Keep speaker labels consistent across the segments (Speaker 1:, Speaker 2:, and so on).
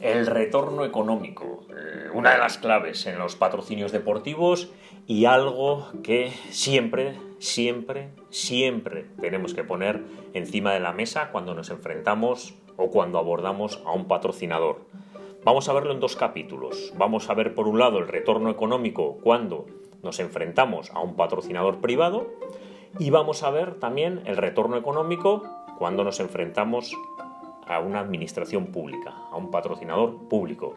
Speaker 1: el retorno económico, eh, una de las claves en los patrocinios deportivos y algo que siempre, siempre, siempre tenemos que poner encima de la mesa cuando nos enfrentamos o cuando abordamos a un patrocinador. Vamos a verlo en dos capítulos. Vamos a ver por un lado el retorno económico cuando nos enfrentamos a un patrocinador privado y vamos a ver también el retorno económico cuando nos enfrentamos a una administración pública, a un patrocinador público.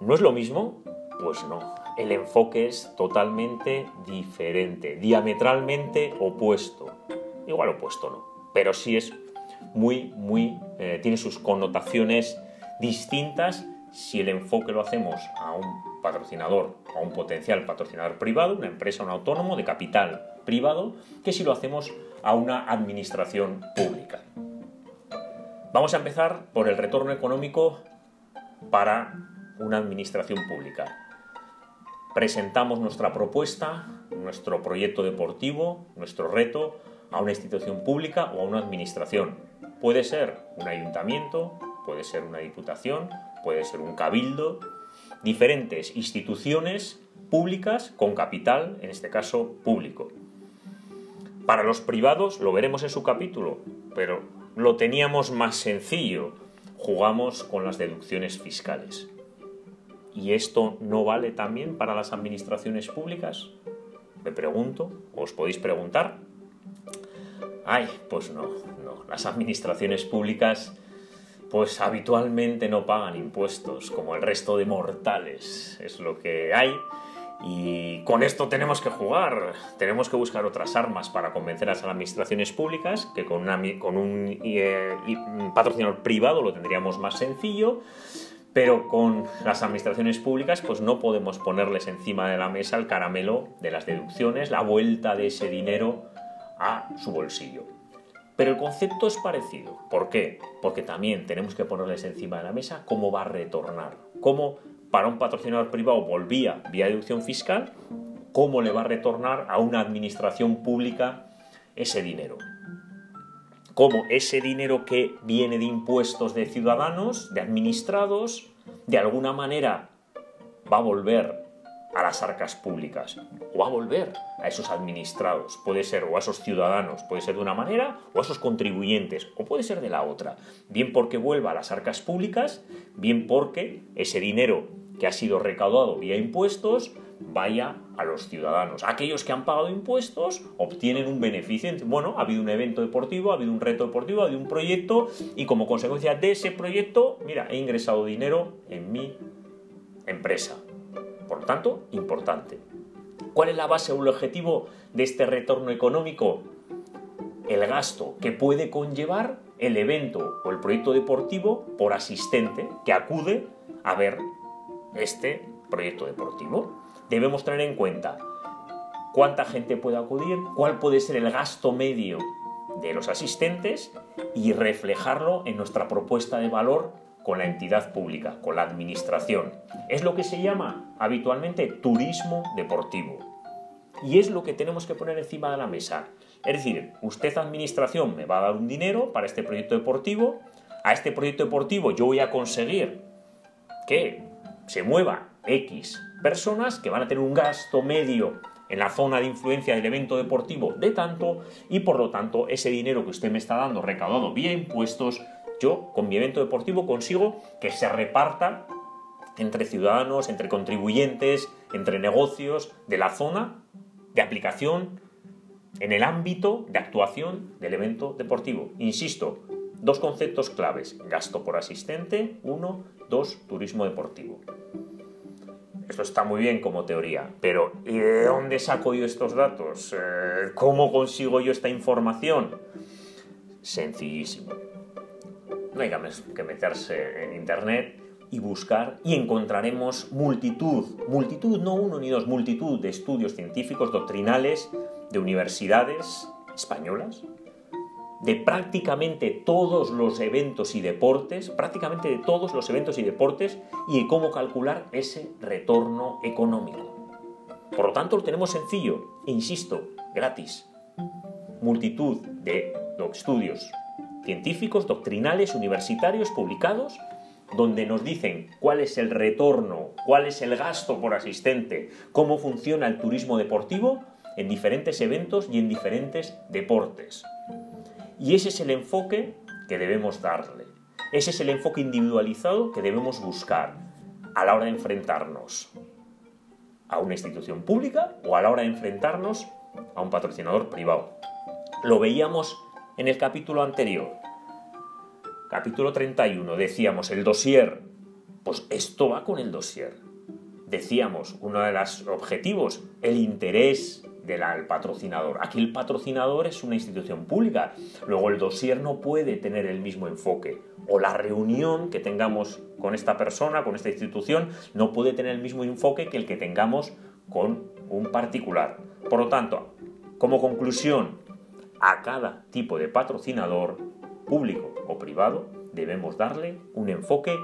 Speaker 1: ¿No es lo mismo? Pues no. El enfoque es totalmente diferente, diametralmente opuesto. Igual opuesto no, pero sí es muy, muy, eh, tiene sus connotaciones distintas si el enfoque lo hacemos a un patrocinador, a un potencial patrocinador privado, una empresa, un autónomo de capital privado, que si lo hacemos a una administración pública. Vamos a empezar por el retorno económico para una administración pública. Presentamos nuestra propuesta, nuestro proyecto deportivo, nuestro reto a una institución pública o a una administración. Puede ser un ayuntamiento, puede ser una diputación, puede ser un cabildo, diferentes instituciones públicas con capital, en este caso público. Para los privados, lo veremos en su capítulo, pero lo teníamos más sencillo. Jugamos con las deducciones fiscales. ¿Y esto no vale también para las administraciones públicas? Me pregunto, os podéis preguntar. Ay, pues no, no. Las administraciones públicas pues habitualmente no pagan impuestos como el resto de mortales. Es lo que hay y con esto tenemos que jugar, tenemos que buscar otras armas para convencer a las administraciones públicas, que con, eh, un patrocinador privado lo tendríamos más sencillo, pero con las administraciones públicas pues no podemos ponerles encima de la mesa el caramelo de las deducciones, la vuelta de ese dinero a su bolsillo. Pero el concepto es parecido. ¿Por qué? Porque también tenemos que ponerles encima de la mesa cómo va a retornar, cómo para un patrocinador privado volvía vía deducción fiscal, ¿cómo le va a retornar a una administración pública ese dinero? ¿Cómo ese dinero que viene de impuestos de ciudadanos, de administrados, de alguna manera va a volver a las arcas públicas o a volver a esos administrados, puede ser o a esos ciudadanos, puede ser de una manera o a esos contribuyentes o puede ser de la otra, bien porque vuelva a las arcas públicas, bien porque ese dinero que ha sido recaudado vía impuestos vaya a los ciudadanos. Aquellos que han pagado impuestos obtienen un beneficio. Bueno, ha habido un evento deportivo, ha habido un reto deportivo, ha habido un proyecto y como consecuencia de ese proyecto, mira, he ingresado dinero en mi empresa. Por tanto, importante. ¿Cuál es la base o el objetivo de este retorno económico? El gasto que puede conllevar el evento o el proyecto deportivo por asistente que acude a ver este proyecto deportivo. Debemos tener en cuenta cuánta gente puede acudir, cuál puede ser el gasto medio de los asistentes y reflejarlo en nuestra propuesta de valor con la entidad pública, con la administración. Es lo que se llama habitualmente turismo deportivo. Y es lo que tenemos que poner encima de la mesa. Es decir, usted administración me va a dar un dinero para este proyecto deportivo, a este proyecto deportivo yo voy a conseguir que se mueva X personas que van a tener un gasto medio en la zona de influencia del evento deportivo de tanto y por lo tanto ese dinero que usted me está dando recaudado vía impuestos, yo con mi evento deportivo consigo que se reparta entre ciudadanos, entre contribuyentes, entre negocios de la zona de aplicación en el ámbito de actuación del evento deportivo. Insisto, dos conceptos claves, gasto por asistente, uno, dos, turismo deportivo. Esto está muy bien como teoría, pero ¿y de dónde saco yo estos datos? Eh, ¿Cómo consigo yo esta información? Sencillísimo. No hay que meterse en internet y buscar y encontraremos multitud, multitud, no uno ni dos, multitud de estudios científicos doctrinales de universidades españolas, de prácticamente todos los eventos y deportes, prácticamente de todos los eventos y deportes, y de cómo calcular ese retorno económico. Por lo tanto, lo tenemos sencillo, insisto, gratis. Multitud de estudios científicos, doctrinales, universitarios, publicados, donde nos dicen cuál es el retorno, cuál es el gasto por asistente, cómo funciona el turismo deportivo en diferentes eventos y en diferentes deportes. Y ese es el enfoque que debemos darle. Ese es el enfoque individualizado que debemos buscar a la hora de enfrentarnos a una institución pública o a la hora de enfrentarnos a un patrocinador privado. Lo veíamos en el capítulo anterior. Capítulo 31. Decíamos el dossier. Pues esto va con el dossier. Decíamos, uno de los objetivos, el interés del patrocinador. Aquí el patrocinador es una institución pública. Luego el dossier no puede tener el mismo enfoque. O la reunión que tengamos con esta persona, con esta institución, no puede tener el mismo enfoque que el que tengamos con un particular. Por lo tanto, como conclusión, a cada tipo de patrocinador, público o privado, debemos darle un enfoque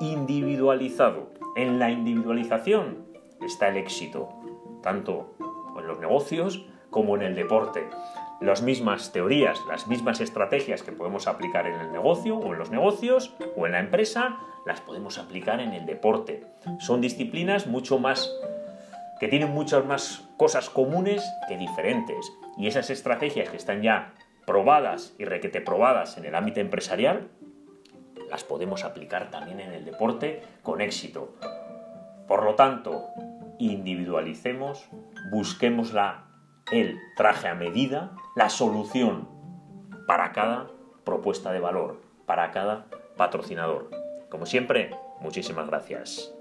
Speaker 1: individualizado. En la individualización está el éxito, tanto en los negocios como en el deporte. Las mismas teorías, las mismas estrategias que podemos aplicar en el negocio o en los negocios o en la empresa, las podemos aplicar en el deporte. Son disciplinas mucho más que tienen muchas más cosas comunes que diferentes. Y esas estrategias que están ya probadas y requete probadas en el ámbito empresarial, las podemos aplicar también en el deporte con éxito. Por lo tanto, individualicemos, busquemos la, el traje a medida, la solución para cada propuesta de valor, para cada patrocinador. Como siempre, muchísimas gracias.